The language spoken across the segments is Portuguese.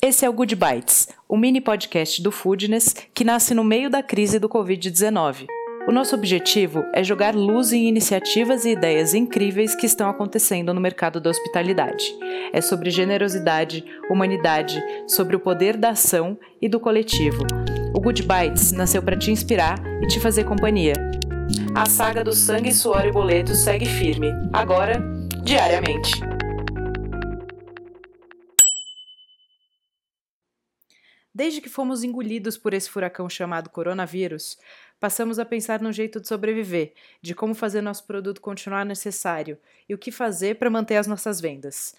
Esse é o Good Bites, o mini podcast do Foodness que nasce no meio da crise do Covid-19. O nosso objetivo é jogar luz em iniciativas e ideias incríveis que estão acontecendo no mercado da hospitalidade. É sobre generosidade, humanidade, sobre o poder da ação e do coletivo. O Good Bites nasceu para te inspirar e te fazer companhia. A saga do sangue, suor e boleto segue firme, agora, diariamente. Desde que fomos engolidos por esse furacão chamado coronavírus, passamos a pensar num jeito de sobreviver, de como fazer nosso produto continuar necessário e o que fazer para manter as nossas vendas.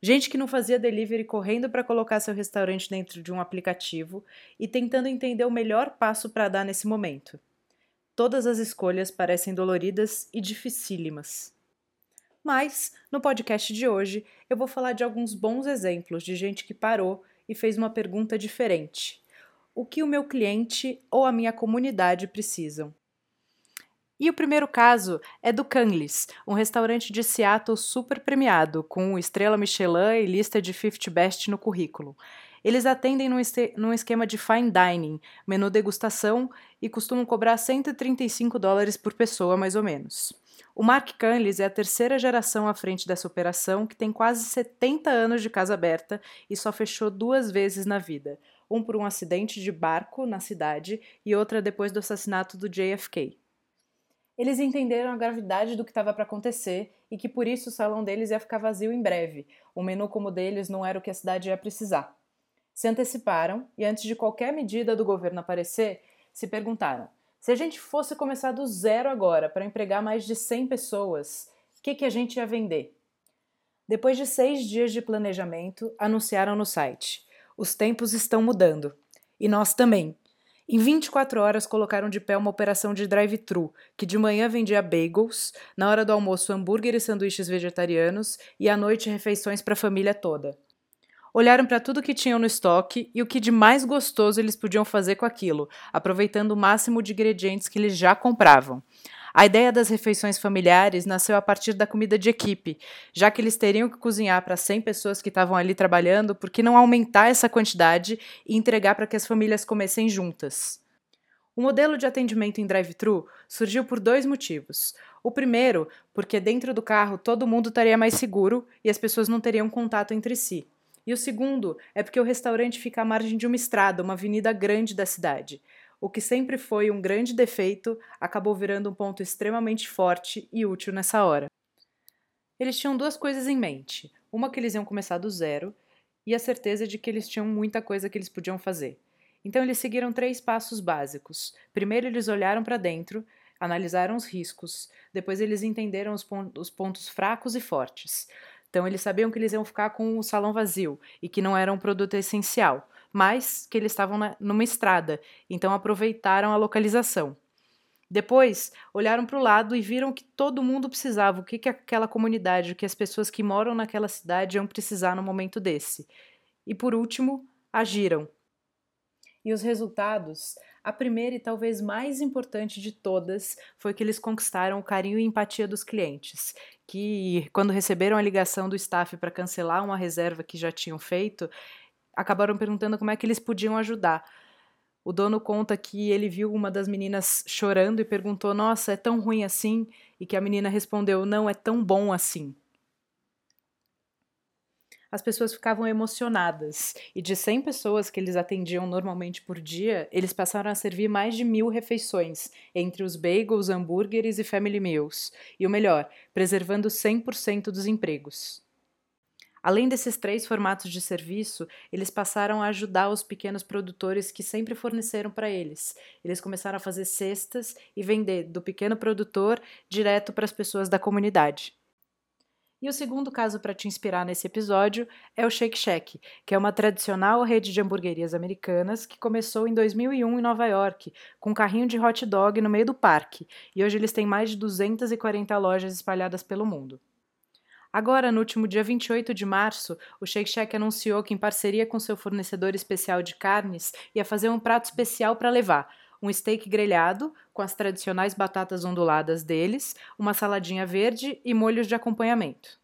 Gente que não fazia delivery correndo para colocar seu restaurante dentro de um aplicativo e tentando entender o melhor passo para dar nesse momento. Todas as escolhas parecem doloridas e dificílimas. Mas, no podcast de hoje, eu vou falar de alguns bons exemplos de gente que parou e fez uma pergunta diferente: O que o meu cliente ou a minha comunidade precisam? E o primeiro caso é do Canlis, um restaurante de Seattle super premiado, com estrela Michelin e lista de 50 Best no currículo. Eles atendem num, esquema de fine dining, menu degustação, e costumam cobrar 135 dólares por pessoa, mais ou menos. O Mark Canlis é a terceira geração à frente dessa operação, que tem quase 70 anos de casa aberta e só fechou duas vezes na vida. Um por um acidente de barco na cidade e outra depois do assassinato do JFK. Eles entenderam a gravidade do que estava para acontecer e que por isso o salão deles ia ficar vazio em breve. O menu como o deles não era o que a cidade ia precisar. Se anteciparam e, antes de qualquer medida do governo aparecer, se perguntaram: se a gente fosse começar do zero agora para empregar mais de 100 pessoas, o que, que a gente ia vender? Depois de seis dias de planejamento, anunciaram no site: os tempos estão mudando. E nós também. Em 24 horas colocaram de pé uma operação de drive-thru, que de manhã vendia bagels, na hora do almoço hambúrguer e sanduíches vegetarianos e à noite refeições para a família toda olharam para tudo que tinham no estoque e o que de mais gostoso eles podiam fazer com aquilo, aproveitando o máximo de ingredientes que eles já compravam. A ideia das refeições familiares nasceu a partir da comida de equipe, já que eles teriam que cozinhar para 100 pessoas que estavam ali trabalhando, por que não aumentar essa quantidade e entregar para que as famílias comessem juntas? O modelo de atendimento em drive-thru surgiu por dois motivos. O primeiro, porque dentro do carro todo mundo estaria mais seguro e as pessoas não teriam contato entre si. E o segundo é porque o restaurante fica à margem de uma estrada, uma avenida grande da cidade. O que sempre foi um grande defeito acabou virando um ponto extremamente forte e útil nessa hora. Eles tinham duas coisas em mente: uma que eles iam começar do zero e a certeza de que eles tinham muita coisa que eles podiam fazer. Então eles seguiram três passos básicos. Primeiro, eles olharam para dentro, analisaram os riscos, depois, eles entenderam os, pon os pontos fracos e fortes. Então eles sabiam que eles iam ficar com o salão vazio e que não era um produto essencial, mas que eles estavam na, numa estrada, então aproveitaram a localização. Depois, olharam para o lado e viram que todo mundo precisava, o que, que aquela comunidade, o que as pessoas que moram naquela cidade iam precisar no momento desse. E por último, agiram. E os resultados a primeira e talvez mais importante de todas foi que eles conquistaram o carinho e empatia dos clientes, que quando receberam a ligação do staff para cancelar uma reserva que já tinham feito, acabaram perguntando como é que eles podiam ajudar. O dono conta que ele viu uma das meninas chorando e perguntou: "Nossa, é tão ruim assim?" E que a menina respondeu: "Não, é tão bom assim." As pessoas ficavam emocionadas. E de 100 pessoas que eles atendiam normalmente por dia, eles passaram a servir mais de mil refeições, entre os bagels, hambúrgueres e family meals. E o melhor, preservando 100% dos empregos. Além desses três formatos de serviço, eles passaram a ajudar os pequenos produtores que sempre forneceram para eles. Eles começaram a fazer cestas e vender do pequeno produtor direto para as pessoas da comunidade. E o segundo caso para te inspirar nesse episódio é o Shake Shack, que é uma tradicional rede de hamburguerias americanas que começou em 2001 em Nova York, com um carrinho de hot dog no meio do parque, e hoje eles têm mais de 240 lojas espalhadas pelo mundo. Agora, no último dia 28 de março, o Shake Shack anunciou que, em parceria com seu fornecedor especial de carnes, ia fazer um prato especial para levar, um steak grelhado com as tradicionais batatas onduladas deles, uma saladinha verde e molhos de acompanhamento.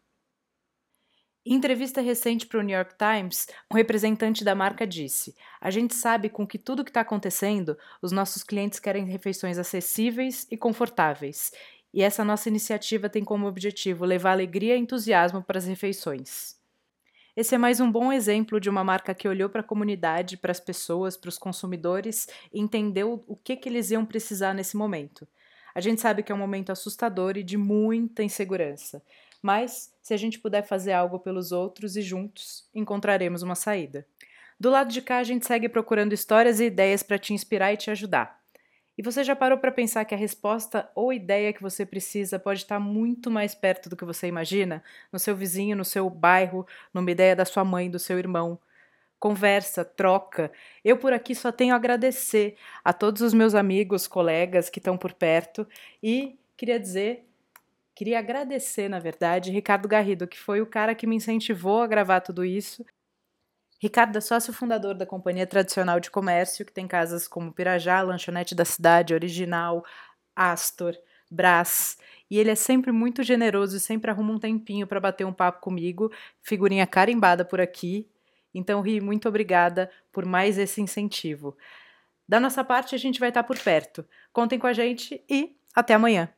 Em entrevista recente para o New York Times, um representante da marca disse: A gente sabe com que tudo que está acontecendo, os nossos clientes querem refeições acessíveis e confortáveis. E essa nossa iniciativa tem como objetivo levar alegria e entusiasmo para as refeições. Esse é mais um bom exemplo de uma marca que olhou para a comunidade, para as pessoas, para os consumidores e entendeu o que, que eles iam precisar nesse momento. A gente sabe que é um momento assustador e de muita insegurança. Mas, se a gente puder fazer algo pelos outros e juntos, encontraremos uma saída. Do lado de cá, a gente segue procurando histórias e ideias para te inspirar e te ajudar. E você já parou para pensar que a resposta ou ideia que você precisa pode estar muito mais perto do que você imagina? No seu vizinho, no seu bairro, numa ideia da sua mãe, do seu irmão. Conversa, troca. Eu por aqui só tenho a agradecer a todos os meus amigos, colegas que estão por perto e queria dizer Queria agradecer, na verdade, Ricardo Garrido, que foi o cara que me incentivou a gravar tudo isso. Ricardo é sócio fundador da Companhia Tradicional de Comércio, que tem casas como Pirajá, Lanchonete da Cidade, Original, Astor, Brás. E ele é sempre muito generoso e sempre arruma um tempinho para bater um papo comigo, figurinha carimbada por aqui. Então, Ri, muito obrigada por mais esse incentivo. Da nossa parte, a gente vai estar por perto. Contem com a gente e até amanhã.